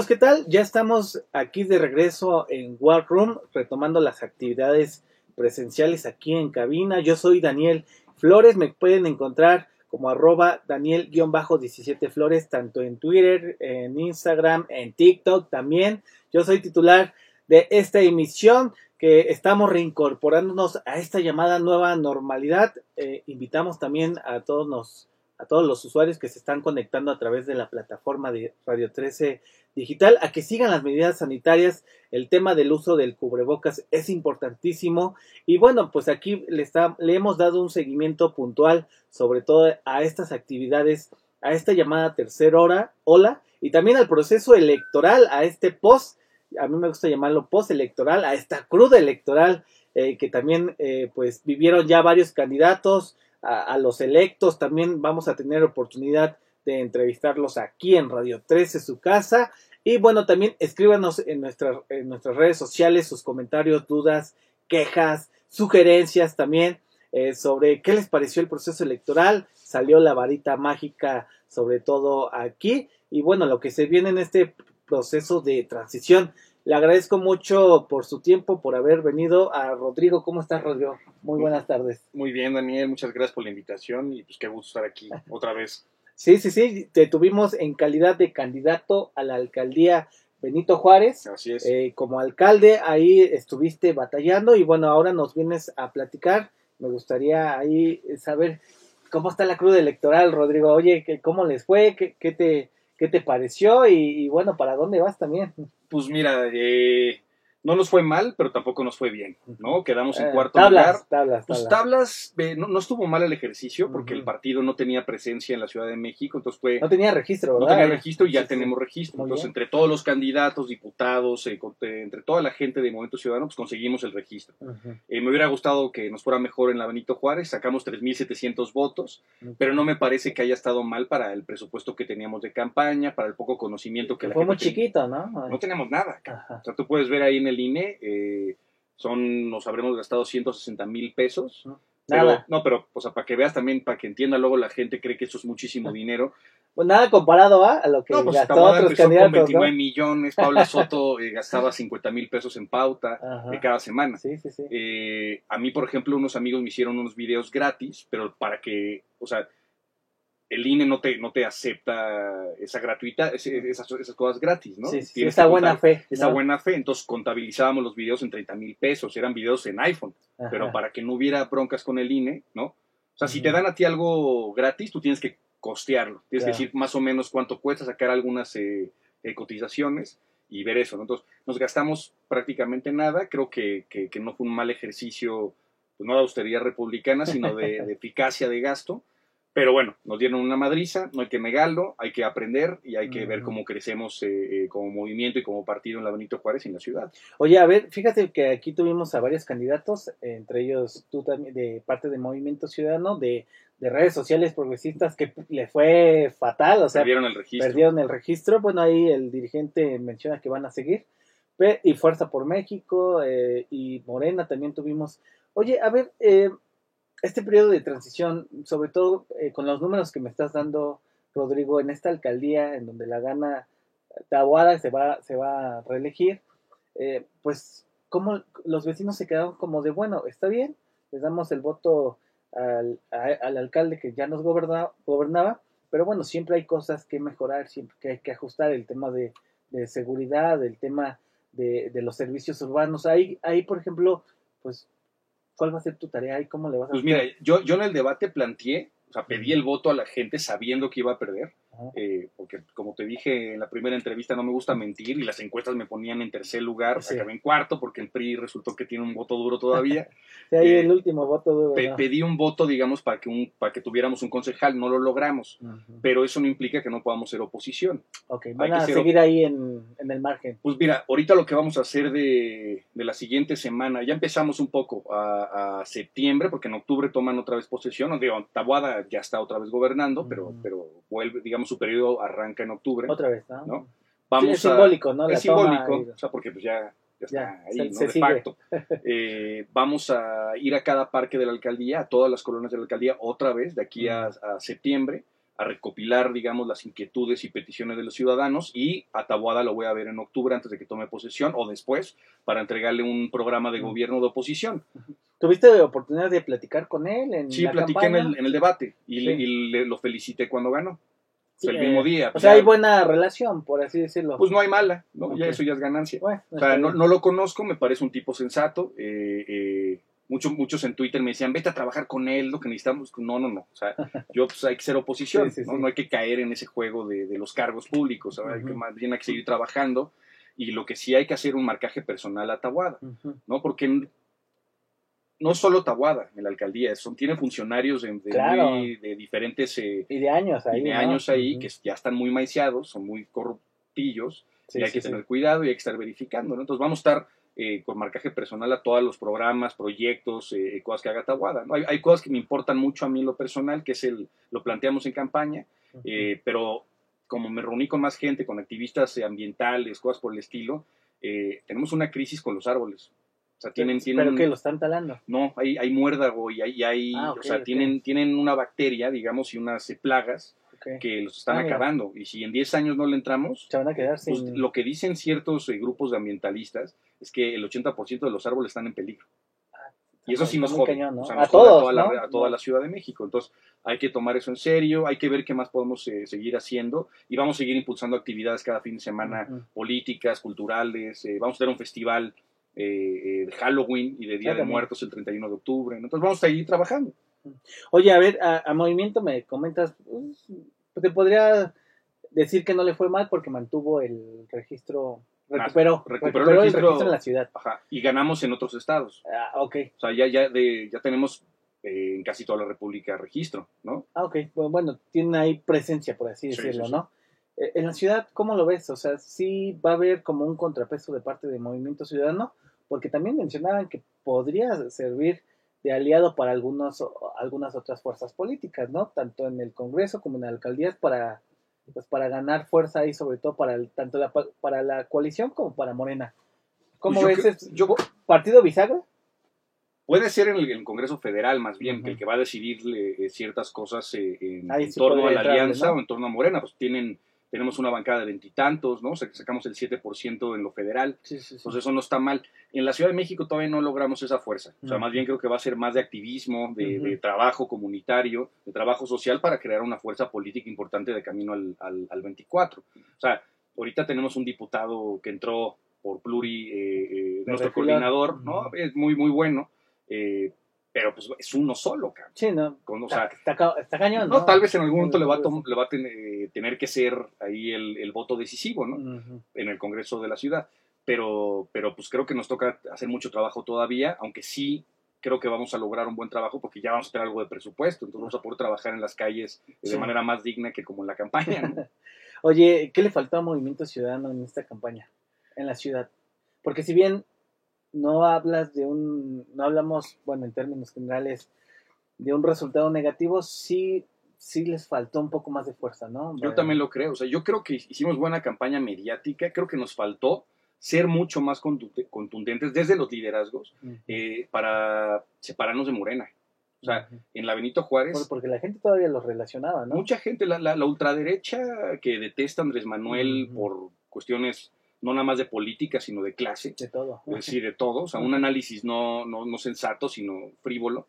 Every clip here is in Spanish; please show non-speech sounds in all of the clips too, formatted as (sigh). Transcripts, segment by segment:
¿qué tal? Ya estamos aquí de regreso en War Room, retomando las actividades presenciales aquí en cabina. Yo soy Daniel Flores, me pueden encontrar como arroba Daniel-17 Flores, tanto en Twitter, en Instagram, en TikTok también. Yo soy titular de esta emisión que estamos reincorporándonos a esta llamada nueva normalidad. Eh, invitamos también a todos los a todos los usuarios que se están conectando a través de la plataforma de Radio 13 Digital a que sigan las medidas sanitarias. El tema del uso del cubrebocas es importantísimo. Y bueno, pues aquí le, está, le hemos dado un seguimiento puntual, sobre todo a estas actividades, a esta llamada tercera hora, hola, y también al proceso electoral, a este post, a mí me gusta llamarlo post electoral, a esta cruda electoral eh, que también eh, pues vivieron ya varios candidatos, a, los electos. También vamos a tener oportunidad de entrevistarlos aquí en Radio 13, su casa. Y bueno, también escríbanos en, nuestras en nuestras redes sociales sus comentarios, dudas, quejas, sugerencias también eh, sobre qué les pareció el proceso electoral. Salió la varita mágica sobre todo aquí. Y bueno, lo que se viene en este proceso de transición. Le agradezco mucho por su tiempo, por haber venido a Rodrigo. ¿Cómo estás, Rodrigo? Muy buenas tardes. Muy bien, Daniel. Muchas gracias por la invitación y pues qué gusto estar aquí otra vez. Sí, sí, sí. Te tuvimos en calidad de candidato a la alcaldía Benito Juárez. Así es. Eh, como alcalde, ahí estuviste batallando y bueno, ahora nos vienes a platicar. Me gustaría ahí saber cómo está la cruz electoral, Rodrigo. Oye, ¿cómo les fue? ¿Qué, qué te ¿Qué te pareció? Y, bueno, ¿para dónde vas también? Pues mira, eh, no nos fue mal, pero tampoco nos fue bien, ¿no? Quedamos en eh, cuarto lugar. Tablas, pues tablas, no, estuvo mal el ejercicio porque el partido no tenía presencia en la Ciudad de México, entonces fue... No tenía registro, ¿verdad? No tenía registro y ya tenemos registro. entonces, entre todos los candidatos, diputados, eh, entre toda la gente de Movimiento Ciudadano, pues conseguimos el registro. Eh, me hubiera gustado que nos fuera mejor en la Benito Juárez, sacamos 3.700 votos, pero no me parece que haya estado mal para el presupuesto que teníamos de campaña, para el poco conocimiento que la fue muy chiquito, ¿no? No tenemos nada. O sea, tú puedes ver ahí en el INE, eh, son, nos habremos gastado 160 mil pesos. Nada. no, pero, o sea, para que veas también, para que entienda luego la gente cree que eso es muchísimo dinero. Pues nada comparado a lo que no, pues gastó otros candidatos, con 29 millones, Paula Soto eh, gastaba (laughs) 50 mil pesos en pauta de cada semana. Sí, sí, sí. Eh, a mí, por ejemplo, unos amigos me hicieron unos videos gratis, pero para que, o sea, el INE no te, no te acepta esa gratuita, esas, esas cosas gratis, ¿no? Sí, sí esa buena fe. Esa buena fe, entonces contabilizábamos los videos en 30 mil pesos, eran videos en iPhone, pero para que no hubiera broncas con el INE, ¿no? O sea, si te dan a ti algo gratis, tú tienes que costearlo, tienes que decir más o menos cuánto cuesta, sacar algunas eh, eh, cotizaciones y ver eso, ¿no? Entonces, nos gastamos prácticamente nada, creo que, que, no fue un mal ejercicio, pues no de austeridad republicana, sino de (laughs) eficacia de gasto, pero bueno, nos dieron una madriza, no hay que negarlo, hay que aprender y hay que ver cómo crecemos eh, eh, como movimiento y como partido en la Benito Juárez y en la ciudad. Oye, a ver, fíjate que aquí tuvimos a varios candidatos, entre ellos tú también, de parte de Movimiento Ciudadano, de, redes sociales progresistas, que le fue fatal, o sea, perdieron el registro. Perdieron el registro, bueno, ahí el dirigente menciona que van a seguir, y Fuerza por México eh, y Morena también tuvimos. Oye, a ver, eh, este periodo de transición, sobre todo eh, con los números que me estás dando, Rodrigo, en esta alcaldía en donde la gana Tahuada se va, se va a reelegir, eh, pues como los vecinos se quedaron como de, bueno, está bien, les damos el voto al, alcalde que ya nos gobernaba, gobernaba, pero bueno, siempre hay cosas que mejorar, siempre que hay que ajustar el tema de, seguridad, el tema de, de, los servicios urbanos. Ahí, ahí, por ejemplo, pues ¿Cuál va a ser tu tarea y cómo le vas a Pues mira, yo, yo en el debate planteé, o sea, pedí el voto a la gente sabiendo que iba a perder. Eh, porque como te dije en la primera entrevista, no me gusta mentir y las encuestas me ponían en tercer lugar, sí. acabé en cuarto porque el PRI resultó que tiene un voto duro todavía. (laughs) sí, ahí el último voto duro. Pedí un voto, digamos, para que, un, para que tuviéramos un concejal, no lo logramos, pero eso no implica que no podamos ser oposición. Ok, van a seguir ahí en, en, el margen. Pues mira, ahorita lo que vamos a hacer de, de la siguiente semana, ya empezamos un poco a, a, septiembre, porque en octubre toman otra vez posesión, digo, Tabuada ya está otra vez gobernando, pero, pero vuelve, digamos, su periodo arranca en octubre. Otra vez, ¿no? Vamos es simbólico, ¿no? es simbólico, o sea, porque pues ya, está ahí, ¿no? de facto. (laughs) Eh, vamos a ir a cada parque de la alcaldía, a todas las colonias de la alcaldía, otra vez, de aquí a, septiembre, a recopilar, digamos, las inquietudes y peticiones de los ciudadanos y a Tabuada lo voy a ver en octubre antes de que tome posesión o después para entregarle un programa de gobierno de oposición. ¿Tuviste oportunidad de platicar con él? En sí, platiqué en el, en el, debate y, le, lo felicité cuando ganó. El mismo eh, día. O sea, hay buena relación, por así decirlo. Pues no hay mala, ¿no? Ya eso ya es ganancia. o sea, no, no, lo conozco, me parece un tipo sensato. Eh, eh, muchos, muchos en Twitter me decían, vete a trabajar con él, lo que necesitamos. No, no, no. O sea, (laughs) yo pues hay que ser oposición, ¿no? ¿no? hay que caer en ese juego de, de los cargos públicos, hay que, más bien hay que seguir trabajando. Y lo que sí hay que hacer un marcaje personal a Tabuada, ¿no? Porque no solo Tabuada en la alcaldía, son, tiene funcionarios de, de, diferentes... Eh, y de años ahí. de años ahí, que ya están muy maiciados, son muy corruptillos, y hay que tener cuidado y hay que estar verificando, ¿no? Entonces vamos a estar eh, con marcaje personal a todos los programas, proyectos, eh, cosas que haga Tabuada. ¿no? Hay, cosas que me importan mucho a mí en lo personal, que es el, lo planteamos en campaña, eh, pero como me reuní con más gente, con activistas ambientales, cosas por el estilo, tenemos una crisis con los árboles. O sea, tienen, tienen, ¿Pero que lo están talando? No, hay, hay muérdago y hay, hay ah, o sea, tienen, tienen una bacteria, digamos, y unas plagas que los están ah, acabando. Y si en 10 años no le entramos, se van a quedar pues, lo que dicen ciertos eh, grupos de ambientalistas es que el 80% de los árboles están en peligro. Ah, y eso sí nos jode. a, toda, la, Ciudad de México. Entonces hay que tomar eso en serio, hay que ver qué más podemos eh, seguir haciendo y vamos a seguir impulsando actividades cada fin de semana, políticas, culturales. Eh, vamos a tener un festival de Halloween y de Día de Muertos el 31 de octubre. Entonces vamos a seguir trabajando. Oye, a ver, a, Movimiento me comentas, pues, te podría decir que no le fue mal porque mantuvo el registro, recuperó, recuperó, el, registro, en la ciudad. y ganamos en otros estados. Ah, ok. O sea, ya, ya, de, ya tenemos eh, en casi toda la República registro, ¿no? Ah, ok. Bueno, tiene ahí presencia, por así decirlo, ¿no? Eh, en la ciudad, ¿cómo lo ves? O sea, sí va a haber como un contrapeso de parte del Movimiento Ciudadano, porque también mencionaban que podría servir de aliado para algunos, algunas otras fuerzas políticas, ¿no? Tanto en el Congreso como en la alcaldías para, pues, para ganar fuerza y sobre todo para el, tanto la, para la coalición como para Morena. ¿Cómo pues ves? yo, ¿Partido bisagra? Puede ser en el, Congreso Federal, más bien, que el que va a decidir eh, ciertas cosas eh, en, torno a la alianza o en torno a Morena. Pues tienen tenemos una bancada de veintitantos, ¿no? sacamos el 7% en lo federal, entonces eso no está mal. En la Ciudad de México todavía no logramos esa fuerza, o sea, más bien creo que va a ser más de activismo, de, trabajo comunitario, de trabajo social para crear una fuerza política importante de camino al, al, 24. O sea, ahorita tenemos un diputado que entró por Pluri, eh, eh, nuestro coordinador, ¿no? Es muy, muy bueno. Eh, pero pues es uno solo, cabrón. Sí, ¿no? está, está, cañón. No, tal vez en algún momento le va a, le va a tener, que ser ahí el, el voto decisivo, ¿no? En el Congreso de la ciudad. Pero, pero pues creo que nos toca hacer mucho trabajo todavía, aunque sí creo que vamos a lograr un buen trabajo porque ya vamos a tener algo de presupuesto, entonces vamos a poder trabajar en las calles de manera más digna que como en la campaña. ¿no? (laughs) Oye, ¿qué le faltó a Movimiento Ciudadano en esta campaña, en la ciudad? Porque si bien no hablas de un, no hablamos, bueno, en términos generales, de un resultado negativo, sí, sí les faltó un poco más de fuerza, ¿no? Yo también lo creo, o sea, yo creo que hicimos buena campaña mediática, creo que nos faltó ser mucho más contundentes desde los liderazgos eh, para separarnos de Morena. O sea, en la Benito Juárez. Porque la gente todavía los relacionaba, ¿no? Mucha gente, la, la, ultraderecha que detesta a Andrés Manuel por cuestiones no nada más de política, sino de clase. De todo. Es decir, de (laughs) todo. O sea, un análisis no, no, no sensato, sino frívolo.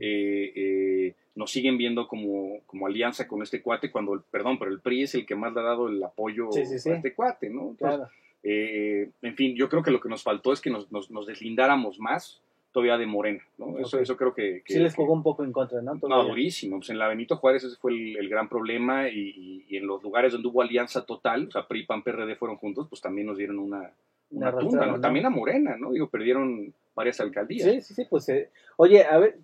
Eh, eh, nos siguen viendo como, como alianza con este cuate cuando, el, perdón, pero el PRI es el que más le ha dado el apoyo a este cuate, ¿no? claro. Eh, en fin, yo creo que lo que nos faltó es que nos, nos, nos deslindáramos más todavía de Morena, ¿no? Eso, eso creo que, Sí les jugó un poco en contra, ¿no? No, durísimo. Pues en la Benito Juárez ese fue el, gran problema y, en los lugares donde hubo alianza total, o sea, PRI, PAN, PRD fueron juntos, pues también nos dieron una, una, tumba, ¿no? También a Morena, ¿no? Digo, perdieron varias alcaldías. Sí, sí, sí, pues, eh, oye, a ver,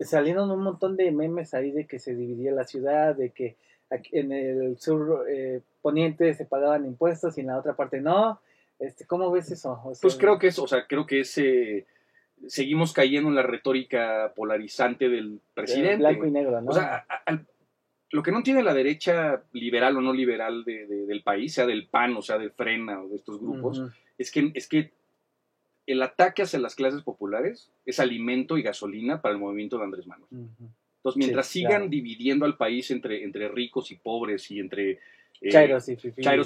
salieron un montón de memes ahí de que se dividía la ciudad, de que aquí en el sur eh, poniente se pagaban impuestos y en la otra parte no. Este, ¿Cómo ves eso? pues creo que es, o sea, creo que ese seguimos cayendo en la retórica polarizante del presidente. Blanco y negro, ¿no? O sea, lo que no tiene la derecha liberal o no liberal del país, sea del PAN o sea del FRENA o de estos grupos, es, que, es que el ataque hacia las clases populares es alimento y gasolina para el movimiento de Andrés Manuel. Entonces, mientras sigan dividiendo al país entre, entre ricos y pobres y entre eh, Chairos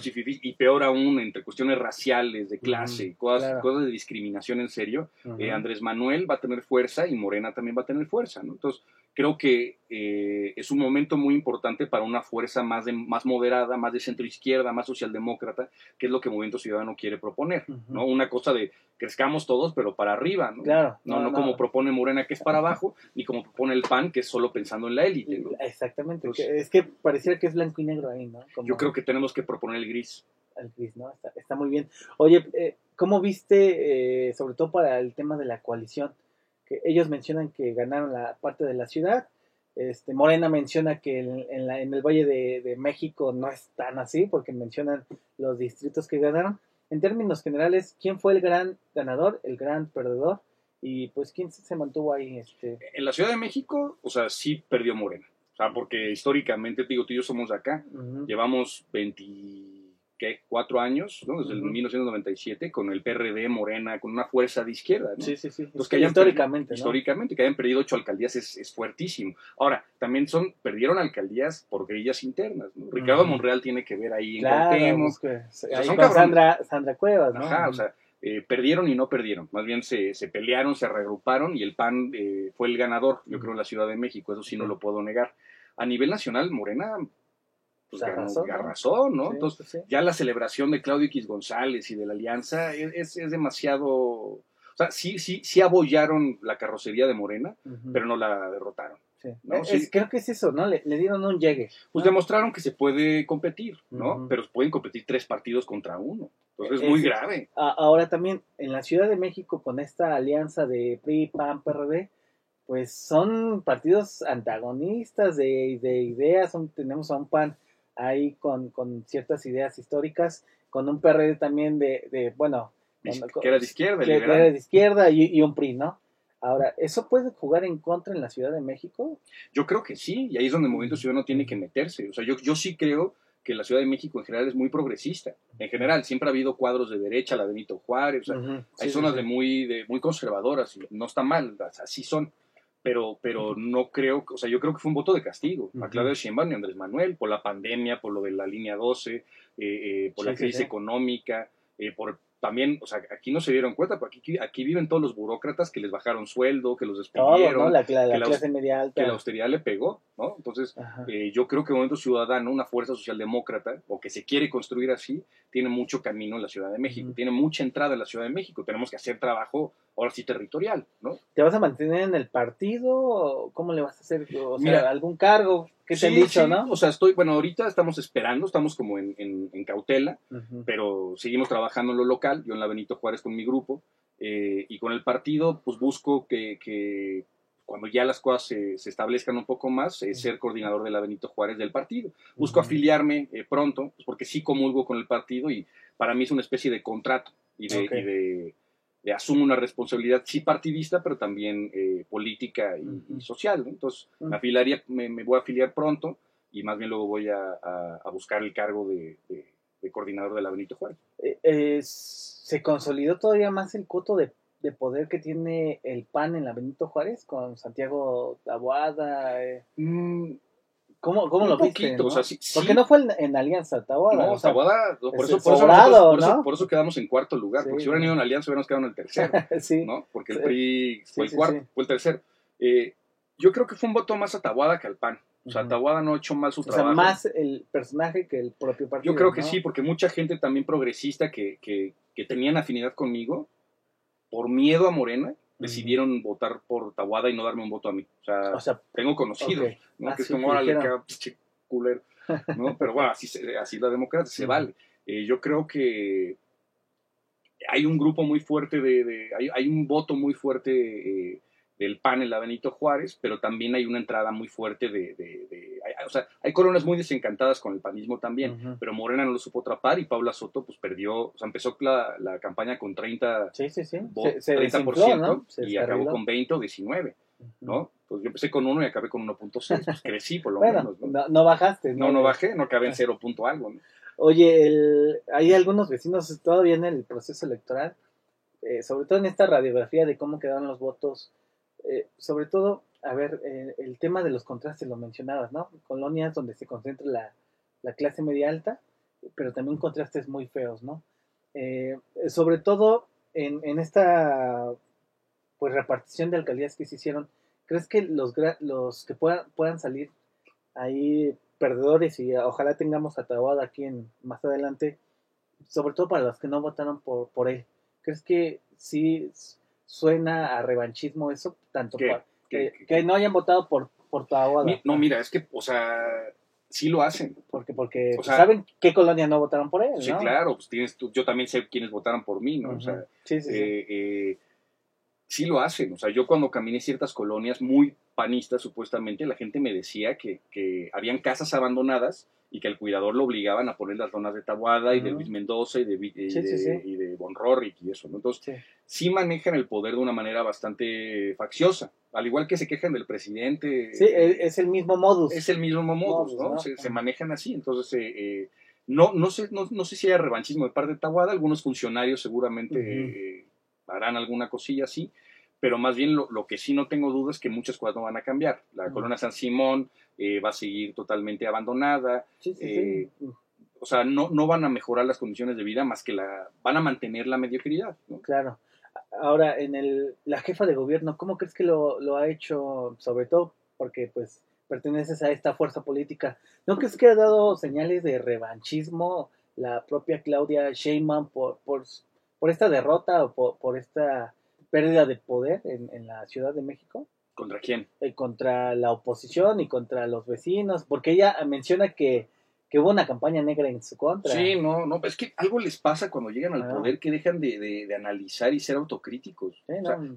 y fifís. y peor aún, entre cuestiones raciales, de clase, cosas, cosas de discriminación en serio, eh, Andrés Manuel va a tener fuerza y Morena también va a tener fuerza, ¿no? Entonces, creo que eh, es un momento muy importante para una fuerza más, de, más moderada, más de centro izquierda, más socialdemócrata, que es lo que Movimiento Ciudadano quiere proponer, ¿no? Una cosa de crezcamos todos, pero para arriba, ¿no? Claro. No, no, como propone Morena, que es para abajo, ni como propone el PAN, que es solo pensando en la élite, ¿no? Exactamente. es que pareciera que es blanco y negro ahí, ¿no? Yo creo que tenemos que proponer el gris. El gris, ¿no? Está, muy bien. Oye, eh, ¿cómo viste, eh, sobre todo para el tema de la coalición? Que ellos mencionan que ganaron la parte de la ciudad. Este, Morena menciona que en, la, en el Valle de, México no es tan así, porque mencionan los distritos que ganaron. En términos generales, ¿quién fue el gran ganador, el gran perdedor? Y pues, ¿quién se mantuvo ahí? Este? En la Ciudad de México, o sea, sí perdió Morena. O sea, porque históricamente, digo, tú y yo somos de acá, llevamos 20 ¿qué? Cuatro años, ¿no? Desde el 1997, con el PRD, Morena, con una fuerza de izquierda, ¿no? Sí, sí, sí. que históricamente, Históricamente, que hayan perdido ocho alcaldías es, fuertísimo. Ahora, también son, perdieron alcaldías por grillas internas, ¿no? Ricardo Monreal tiene que ver ahí en claro, con Sandra, Sandra Cuevas, ¿no? Ajá, o sea, eh, perdieron y no perdieron. Más bien se, se pelearon, se reagruparon y el PAN eh, fue el ganador, yo creo, en la Ciudad de México. Eso sí no lo puedo negar. A nivel nacional, Morena pues ¿no? Entonces, ya la celebración de Claudio X González y de la alianza es, demasiado. O sea, sí, sí, sí abollaron la carrocería de Morena, pero no la derrotaron. creo que es eso, ¿no? Le, dieron un llegue. Pues demostraron que se puede competir, ¿no? Pero pueden competir tres partidos contra uno. Entonces es muy grave. Ahora también, en la Ciudad de México, con esta alianza de PRI, PAN, PRD, pues son partidos antagonistas de, de ideas. Son, tenemos a un PAN ahí con, con ciertas ideas históricas, con un PRD también de, de bueno, que era de izquierda, que era de izquierda y, un PRI, ¿no? Ahora, ¿eso puede jugar en contra en la Ciudad de México? Yo creo que sí, y ahí es donde el movimiento ciudadano tiene que meterse. O sea, yo, yo sí creo que la Ciudad de México en general es muy progresista. En general, siempre ha habido cuadros de derecha, la Benito Juárez, o sea, hay zonas de muy de muy conservadoras, y no está mal, así son pero, pero no creo, o sea, yo creo que fue un voto de castigo a Claudio Sheinbaum y Andrés Manuel por la pandemia, por lo de la línea 12, eh, eh, por la crisis económica, eh, por también, o sea, aquí no se dieron cuenta, porque aquí, aquí viven todos los burócratas que les bajaron sueldo, que los despidieron, La, clase media alta. que la austeridad le pegó, ¿no? Entonces, yo creo que el Movimiento Ciudadano, una fuerza socialdemócrata, o que se quiere construir así, tiene mucho camino en la Ciudad de México, tiene mucha entrada en la Ciudad de México, tenemos que hacer trabajo ahora sí territorial, ¿no? ¿Te vas a mantener en el partido? ¿Cómo le vas a hacer? O sea, algún cargo que te han dicho, ¿no? O sea, estoy, bueno, ahorita estamos esperando, estamos como en, en, cautela, pero seguimos trabajando en lo local, yo en la Benito Juárez con mi grupo, eh, y con el partido, pues busco que, que cuando ya las cosas se, establezcan un poco más, eh, ser coordinador de la Benito Juárez del partido. Busco afiliarme eh, pronto, pues porque sí comulgo con el partido y para mí es una especie de contrato y de asumo una responsabilidad sí partidista, pero también eh, política y, social. Entonces, me, afiliaría, me, voy a afiliar pronto y más bien luego voy a, buscar el cargo de, coordinador de la Benito Juárez. ¿Se consolidó todavía más el coto de, poder que tiene el PAN en la Benito Juárez con Santiago Taboada? Eh? Mm, ¿Cómo, cómo lo poquito, viste? O sea, sí, Porque no fue en, Alianza, Taboada. No, o sea, Taboada, por eso, por, eso, por, eso, quedamos en cuarto lugar. porque si hubieran ido en Alianza, hubiéramos quedado en el tercero. (laughs) ¿no? Porque el PRI fue el cuarto, fue el tercero. Eh, yo creo que fue un voto más a Taboada que al PAN. O sea, Taboada no ha hecho mal su trabajo. O sea, más el personaje que el propio partido. Yo creo que sí, porque mucha gente también progresista que, que, que tenían afinidad conmigo, por miedo a Morena, decidieron votar por Tabuada y no darme un voto a mí. O sea, tengo conocidos, ¿no? que es como, órale, qué culero, ¿no? (laughs) Pero bueno, así, así la democracia se vale. Eh, yo creo que hay un grupo muy fuerte de, hay, hay, un voto muy fuerte eh, del PAN en la Benito Juárez, pero también hay una entrada muy fuerte de, de, o sea, hay coronas muy desencantadas con el panismo también, pero Morena no lo supo atrapar y Paula Soto pues perdió, o sea, empezó la, la campaña con 30, sí, sí, sí. se, 30% y acabó con 20 o 19, ¿no? Pues yo empecé con 1 y acabé con 1.6, pues crecí por lo menos, ¿no? ¿no? bajaste, ¿no? No, bajé, no acabé en 0. algo, ¿no? Oye, el, hay algunos vecinos todavía en el proceso electoral, eh, sobre todo en esta radiografía de cómo quedaron los votos eh, sobre todo a ver, eh, el tema de los contrastes lo mencionabas, ¿no? Colonias donde se concentra la, la clase media alta, pero también contrastes muy feos, ¿no? Eh, sobre todo en, en, esta pues repartición de alcaldías que se hicieron, ¿crees que los, los que puedan, puedan salir ahí perdedores y ojalá tengamos a aquí en, más adelante, sobre todo para los que no votaron por, por él? ¿Crees que sí suena a revanchismo eso? Tanto que, que, no hayan votado por, por No, mira, es que, o sea, sí lo hacen. Porque, porque pues, saben qué colonia no votaron por él. Sí, claro, pues tienes, yo también sé quiénes votaron por mí, ¿no? O sea, sí, sí, eh, eh, sí, lo hacen. O sea, yo cuando caminé ciertas colonias muy panistas, supuestamente, la gente me decía que, que habían casas abandonadas y que el cuidador lo obligaban a poner las zonas de Tabuada y de Luis Mendoza y de, y de, Von Rorrick y eso, ¿no? Entonces, sí. manejan el poder de una manera bastante facciosa, al igual que se quejan del presidente. Sí, e, es el mismo modus. Es el mismo modus, ¿no? Se, manejan así, entonces, eh, eh, no, no, sé, no, no, sé si hay revanchismo de parte de Tabuada, algunos funcionarios seguramente eh, harán alguna cosilla así, pero más bien lo, lo, que sí no tengo dudas es que muchas cosas no van a cambiar. La Corona San Simón eh, va a seguir totalmente abandonada. Eh, o sea, no, no van a mejorar las condiciones de vida más que la van a mantener la mediocridad. Claro. Ahora, en el, la jefa de gobierno, ¿cómo crees que lo, lo ha hecho? Sobre todo porque, pues, perteneces a esta fuerza política. ¿No crees que ha dado señales de revanchismo la propia Claudia Sheinbaum por, por, por esta derrota o por, por esta pérdida de poder en, en la Ciudad de México? ¿Contra quién? Eh, contra la oposición y contra los vecinos, porque ella menciona que, que, hubo una campaña negra en su contra. Sí, no, no, es que algo les pasa cuando llegan al ah. poder que dejan de, de, analizar y ser autocríticos.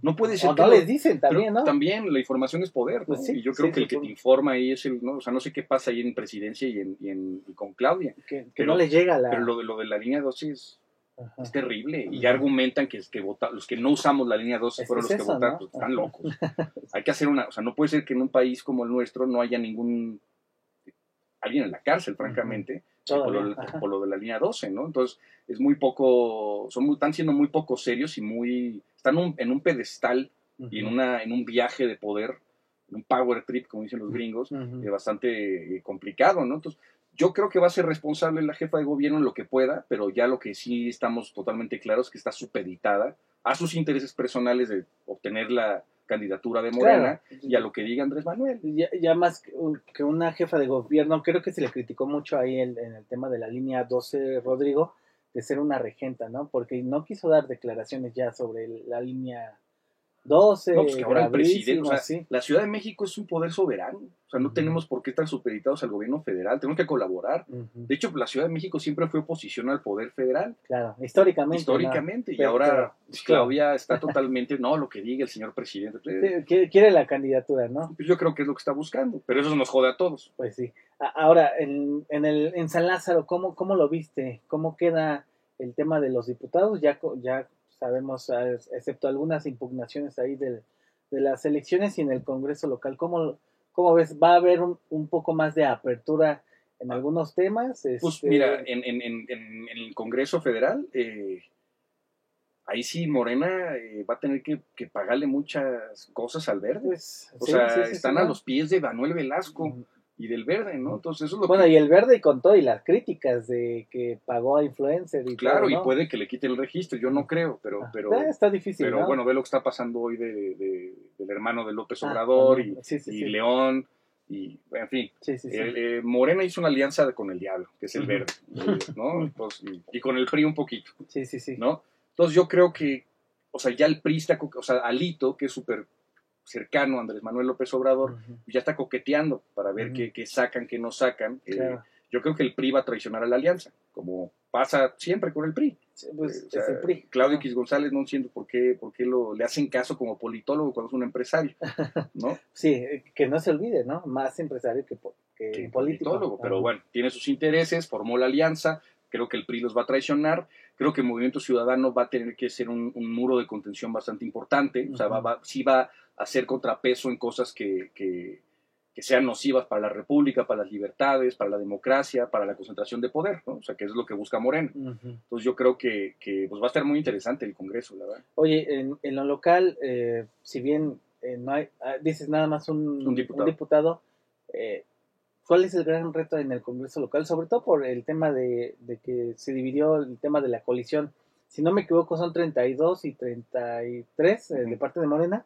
no, puede ser. O no les dicen también, ¿no? También la información es poder, pues y yo creo que el que te informa ahí es el, ¿no? O sea, no sé qué pasa ahí en presidencia y, en, y, en, con Claudia. Que, no les llega la... Pero lo de, lo de la línea dosis es terrible. Y ya argumentan que, que vota, los que no usamos la línea 12 fueron los que votaron. Pues, están locos. (laughs) Hay que hacer una. O sea, no puede ser que en un país como el nuestro no haya ningún. alguien en la cárcel, francamente, por, lo, de la línea 12, ¿no? Entonces, es muy poco. son muy, Están siendo muy poco serios y muy. Están en un pedestal y en, una, en un viaje de poder, un power trip, como dicen los gringos, eh, bastante eh, complicado, ¿no? Entonces, yo creo que va a ser responsable la jefa de gobierno en lo que pueda, pero ya lo que sí estamos totalmente claros es que está supeditada a sus intereses personales de obtener la candidatura de Morena y a lo que diga Andrés Manuel. Ya, más que una jefa de gobierno, creo que se le criticó mucho ahí en, en el tema de la línea 12, Rodrigo, de ser una regenta, ¿no? Porque no quiso dar declaraciones ya sobre la línea 12. No, pues que ahora el presidente, o sea, la Ciudad de México es un poder soberano, o sea, no tenemos por qué estar supeditados al gobierno federal, tenemos que colaborar. De hecho, la Ciudad de México siempre fue oposición al poder federal. Claro, históricamente. Históricamente, y ahora Claudia está totalmente, no, lo que diga el señor presidente. quiere la candidatura, ¿no? Pues yo creo que es lo que está buscando, pero eso nos jode a todos. Pues sí. Ahora, en, en, el, en San Lázaro, ¿cómo, ¿cómo lo viste? ¿Cómo queda el tema de los diputados? Ya, ya sabemos, ah, excepto algunas impugnaciones ahí de, las elecciones y en el Congreso local. ¿Cómo, cómo ves? ¿Va a haber un, poco más de apertura en algunos temas? Pues este, mira, en, en, en, el Congreso Federal, eh, ahí sí Morena eh, va a tener que, pagarle muchas cosas al verde. Pues, o sea, están a los pies de Manuel Velasco y del verde, ¿no? Entonces eso es lo bueno, y el verde y con todo, y las críticas de que pagó a influencer y Claro, y puede que le quite el registro, yo no creo, pero... Ah, pero eh, está difícil, Pero bueno, ve lo que está pasando hoy de, del hermano de López ah, Obrador y, León, y en fin. Eh, Morena hizo una alianza con el diablo, que es el verde, ¿no? y, con el PRI un poquito. Sí, sí, sí. ¿no? Entonces yo creo que, o sea, ya el PRI está, o sea, Alito, que es súper cercano a Andrés Manuel López Obrador, ya está coqueteando para ver qué, sacan, qué no sacan. Eh, yo creo que el PRI va a traicionar a la alianza, como pasa siempre con el PRI. Pues, eh, el PRI. Claudio X González no entiendo por qué, por qué lo, le hacen caso como politólogo cuando es un empresario, (laughs) ¿no? sí, que no se olvide, ¿no? Más empresario que, que, Politólogo, pero bueno, tiene sus intereses, formó la alianza, creo que el PRI los va a traicionar, creo que el Movimiento Ciudadano va a tener que ser un, muro de contención bastante importante, o sea, va, sí va hacer contrapeso en cosas que, que, sean nocivas para la República, para las libertades, para la democracia, para la concentración de poder, ¿no? O sea, que es lo que busca Moreno. Entonces yo creo que, que pues va a estar muy interesante el Congreso, la verdad. Oye, en, en lo local, eh, si bien eh, no hay, ah, dices nada más un, diputado, eh, ¿cuál es el gran reto en el Congreso local? Sobre todo por el tema de, que se dividió el tema de la coalición. Si no me equivoco, son 32 y 33 de parte de Morena.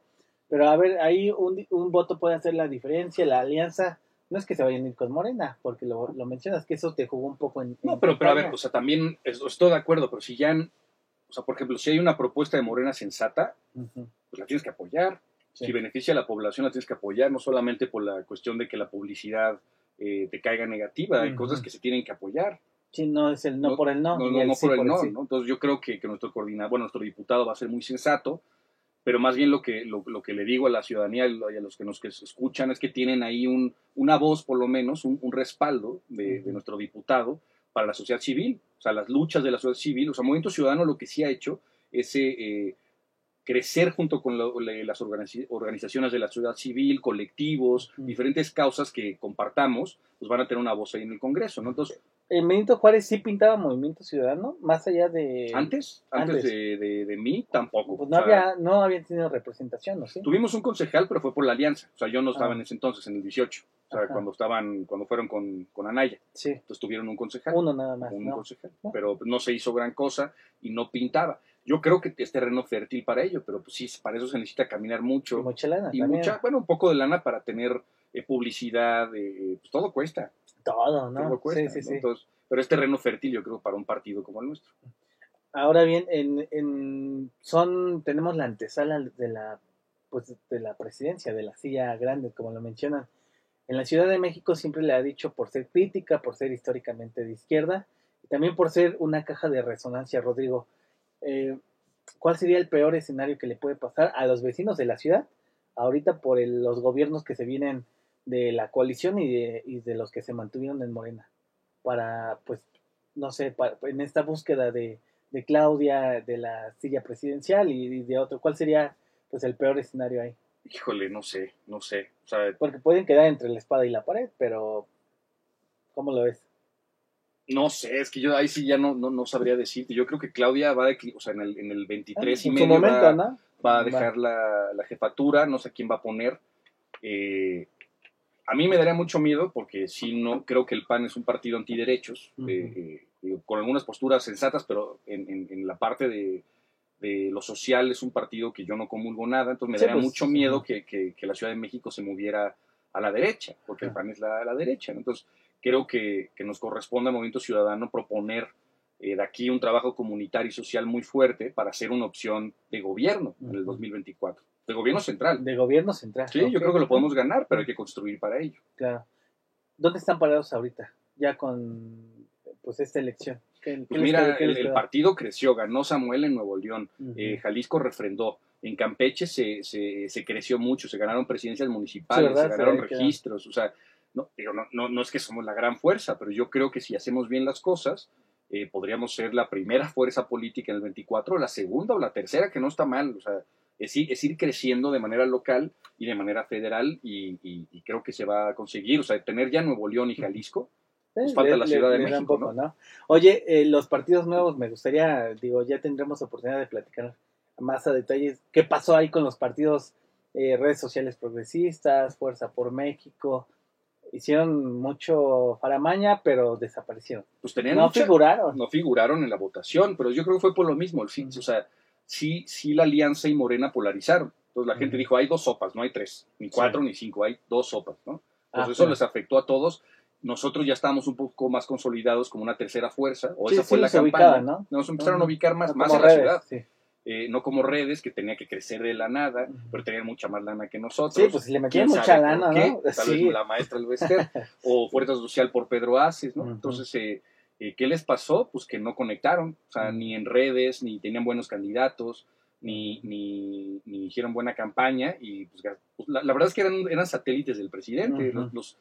Pero a ver, ahí un, un, voto puede hacer la diferencia. La alianza no es que se vayan a ir con Morena, porque lo, lo mencionas, que eso te jugó un poco en. No, pero, pero a ver, o sea, también estoy de acuerdo, pero si ya, o sea, por ejemplo, si hay una propuesta de Morena sensata, pues la tienes que apoyar. Si beneficia a la población, la tienes que apoyar, no solamente por la cuestión de que la publicidad eh, te caiga negativa, hay cosas que se tienen que apoyar. Sí, no es el no, por el no. No, no, por el, no, Entonces yo creo que, que nuestro coordinador, bueno, nuestro diputado va a ser muy sensato, pero más bien lo que, lo, lo, que le digo a la ciudadanía y a los que nos escuchan es que tienen ahí un, una voz, por lo menos, un, respaldo de, de, nuestro diputado para la sociedad civil, o sea, las luchas de la sociedad civil. O sea, Movimiento Ciudadano lo que sí ha hecho es eh, crecer junto con las organizaciones de la sociedad civil, colectivos, diferentes causas que compartamos, pues van a tener una voz ahí en el Congreso, ¿no? Entonces... ¿El Benito Juárez sí pintaba Movimiento Ciudadano? Más allá de... ¿Antes? Antes, De, de, mí, tampoco. Pues no, había, no habían tenido representación, ¿no? ¿Sí? Tuvimos un concejal, pero fue por la alianza. O sea, yo no estaba ah. en ese entonces, en el 18. O sea, cuando estaban, cuando fueron con, con Anaya. Sí. Entonces tuvieron un concejal. Uno nada más. Un concejal. Pero no se hizo gran cosa y no pintaba. Yo creo que es terreno fértil para ello, pero pues sí, para eso se necesita caminar mucho. Y mucha lana. Y mucha, bueno, un poco de lana para tener eh, publicidad, eh, pues todo cuesta. Todo, ¿no? Todo cuesta. Sí, sí, Entonces, pero es terreno fértil, yo creo, para un partido como el nuestro. Ahora bien, en, en, son, tenemos la antesala de la, pues, de la presidencia, de la silla grande, como lo mencionan. En la Ciudad de México siempre le ha dicho por ser crítica, por ser históricamente de izquierda, y también por ser una caja de resonancia, Rodrigo. Eh, ¿cuál sería el peor escenario que le puede pasar a los vecinos de la ciudad ahorita por los gobiernos que se vienen de la coalición y de, los que se mantuvieron en Morena? Para, pues, no sé, en esta búsqueda de, Claudia, de la silla presidencial y de otro, ¿cuál sería pues el peor escenario ahí? Híjole, no sé, no sé. Porque pueden quedar entre la espada y la pared, pero ¿cómo lo ves? No sé, es que yo ahí sí ya no, no, sabría decirte. Yo creo que Claudia va de, o sea, en el, en el 23 y medio va, a dejar la, jefatura, no sé quién va a poner. Eh, a mí me daría mucho miedo porque sí no creo que el PAN es un partido antiderechos, eh, eh, con algunas posturas sensatas, pero en, la parte de, lo social es un partido que yo no comulgo nada, entonces me daría pues, mucho miedo que, la Ciudad de México se moviera a la derecha, porque el PAN es la, la derecha. Entonces, creo que, nos corresponde al Movimiento Ciudadano proponer eh, de aquí un trabajo comunitario y social muy fuerte para ser una opción de gobierno en el 2024. De gobierno central. De gobierno central. Sí, yo creo que lo podemos ganar, pero hay que construir para ello. Claro. ¿Dónde están parados ahorita? Ya con pues esta elección. pues mira, el, partido creció, ganó Samuel en Nuevo León, eh, Jalisco refrendó, en Campeche se, se, creció mucho, se ganaron presidencias municipales, se ganaron registros, o sea, no, no, no, es que somos la gran fuerza, pero yo creo que si hacemos bien las cosas, eh, podríamos ser la primera fuerza política en el 24, la segunda o la tercera, que no está mal. O sea, es ir, es ir creciendo de manera local y de manera federal y, creo que se va a conseguir. O sea, tener ya Nuevo León y Jalisco. Nos falta la Ciudad de México. ¿no? Oye, eh, los partidos nuevos, me gustaría, digo, ya tendremos oportunidad de platicar más a detalles. ¿Qué pasó ahí con los partidos, eh, redes sociales progresistas, Fuerza por México? Hicieron mucho faramaña, pero desaparecieron. Pues tenían no figuraron. No figuraron en la votación, pero yo creo que fue por lo mismo. El fin, O sea, sí, sí la Alianza y Morena polarizaron. Entonces la gente dijo, hay dos sopas, no hay tres, ni cuatro, ni cinco, hay dos sopas, ¿no? Entonces ah, eso les afectó a todos. Nosotros ya estábamos un poco más consolidados como una tercera fuerza, o esa fue la campaña. ¿no? Nos empezaron a ubicar más, más en la ciudad. Eh, no como redes que tenía que crecer de la nada, pero tenían mucha más lana que nosotros. Sí, pues le metían mucha lana, ¿no? Tal vez la maestra del (laughs) o Fuerza Social por Pedro Aces, ¿no? Entonces, eh, eh, ¿qué les pasó? Pues que no conectaron, o sea, ni en redes, ni tenían buenos candidatos, ni, ni, ni hicieron buena campaña, y pues, pues la, verdad es que eran, eran satélites del presidente, los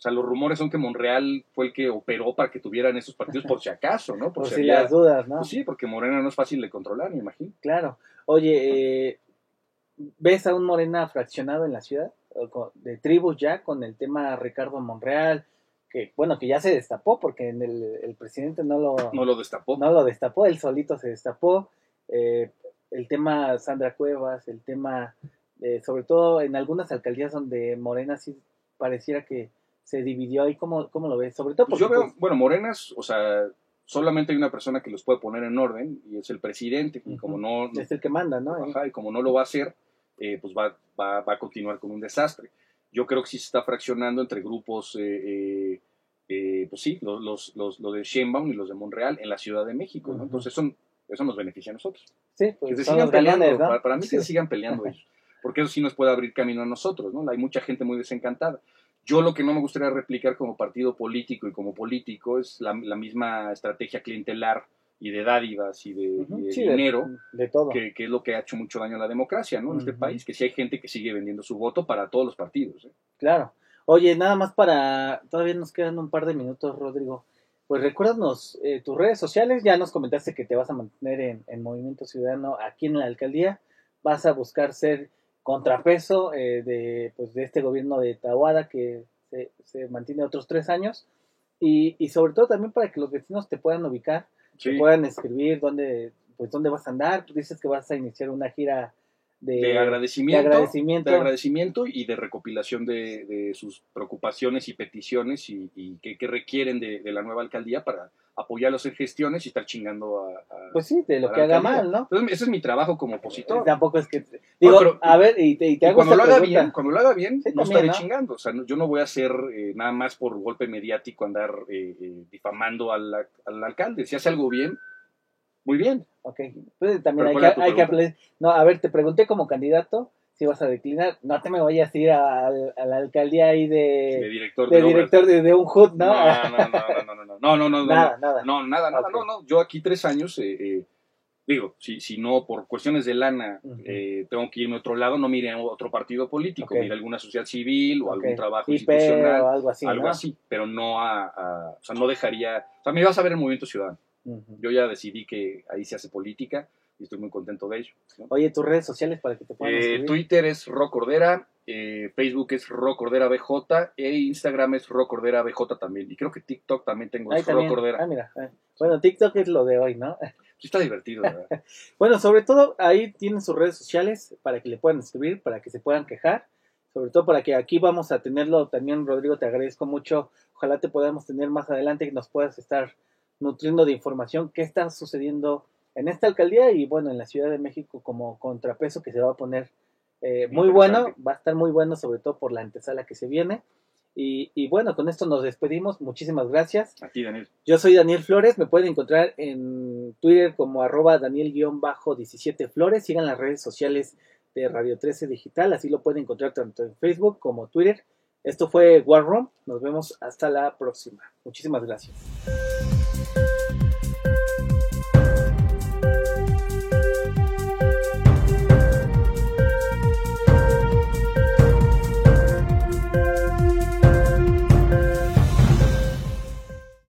o sea, los rumores son que Monreal fue el que operó para que tuvieran esos partidos por si acaso, ¿no? Por, si, las dudas, ¿no? Pues sí, porque Morena no es fácil de controlar, me imagino. Claro. Oye, eh, ¿ves a un Morena fraccionado en la ciudad? De tribus ya, con el tema Ricardo Monreal, que bueno, que ya se destapó porque en el, presidente no lo... No lo destapó. No lo destapó, él solito se destapó. Eh, el tema Sandra Cuevas, el tema eh, sobre todo en algunas alcaldías donde Morena sí pareciera que se dividió ahí, ¿cómo, cómo lo ves? Sobre todo pues yo veo, pues, bueno, Morenas, o sea, solamente hay una persona que los puede poner en orden y es el presidente, y como no... Es el que manda, ¿no? Ajá, y como no lo va a hacer, eh, pues va, va, va, a continuar con un desastre. Yo creo que sí se está fraccionando entre grupos, eh, eh, pues sí, los, los, los, los, de Sheinbaum y los de Monreal en la Ciudad de México, ¿no? Entonces son, eso nos beneficia a nosotros. Sí, pues que se sigan peleando, para, mí que se sigan peleando ellos, porque eso sí nos puede abrir camino a nosotros, ¿no? Hay mucha gente muy desencantada. Yo lo que no me gustaría replicar como partido político y como político es la, la misma estrategia clientelar y de dádivas y de, dinero, de, todo. Que, es lo que ha hecho mucho daño a la democracia ¿no? en este país, que si hay gente que sigue vendiendo su voto para todos los partidos. ¿eh? Claro. Oye, nada más para, todavía nos quedan un par de minutos, Rodrigo. Pues recuérdanos eh, tus redes sociales, ya nos comentaste que te vas a mantener en, en, Movimiento Ciudadano aquí en la alcaldía, vas a buscar ser contrapeso eh, de, pues, de este gobierno de Tahuada que se, se mantiene otros tres años y, y sobre todo también para que los vecinos te puedan ubicar que puedan escribir dónde, pues, dónde vas a andar. Tú dices que vas a iniciar una gira de, agradecimiento, de agradecimiento. De agradecimiento y de recopilación de, de sus preocupaciones y peticiones y, y que, requieren de, la nueva alcaldía para apoyarlos en gestiones y estar chingando a... pues sí, de lo que haga mal, ¿no? Entonces, ese es mi trabajo como opositor. Tampoco es que... Digo, a ver, y te, y te hago cuando lo haga bien, Cuando lo haga bien, no estaré chingando. O sea, yo no voy a hacer eh, nada más por golpe mediático andar eh, eh, difamando al, al alcalde. Si hace algo bien, muy bien. Ok, pues también hay que, hay que, No, a ver, te pregunté como candidato si vas a declinar. No te me vayas a ir a, la alcaldía ahí de, de director de, director de, un HUD, ¿no? No, no, no, no, no, no, no, no, nada, nada. No, nada, nada, no, no. Yo aquí tres años, eh, eh, digo, si, si no por cuestiones de lana eh, tengo que irme a otro lado, no mire a otro partido político, okay. mire alguna sociedad civil o algún trabajo institucional, o algo así, algo ¿no? así, pero no a, a, o sea, no dejaría, o sea, me ibas a ver el Movimiento Ciudadano. Yo ya decidí que ahí se hace política y estoy muy contento de ello. ¿no? Oye, tus redes sociales para que te puedan eh, Twitter es Rocordera, eh, Facebook es Rocordera BJ e Instagram es Rocordera BJ también. Y creo que TikTok también tengo, es Rocordera. Ah, mira. Eh. Bueno, TikTok es lo de hoy, ¿no? (laughs) Sí, está divertido, ¿verdad? (laughs) bueno, sobre todo ahí tienen sus redes sociales para que le puedan escribir, para que se puedan quejar. Sobre todo para que aquí vamos a tenerlo también, Rodrigo, te agradezco mucho. Ojalá te podamos tener más adelante, que nos puedas estar nutriendo de información qué está sucediendo en esta alcaldía y bueno, en la Ciudad de México como contrapeso que se va a poner eh, muy bueno, va a estar muy bueno sobre todo por la antesala que se viene. Y, y, bueno, con esto nos despedimos. Muchísimas gracias. A ti, Daniel. Yo soy Daniel Flores. Me pueden encontrar en Twitter como arroba Daniel-17 Flores. Sigan las redes sociales de Radio 13 Digital. Así lo pueden encontrar tanto en Facebook como Twitter. Esto fue War Room. Nos vemos hasta la próxima. Muchísimas gracias.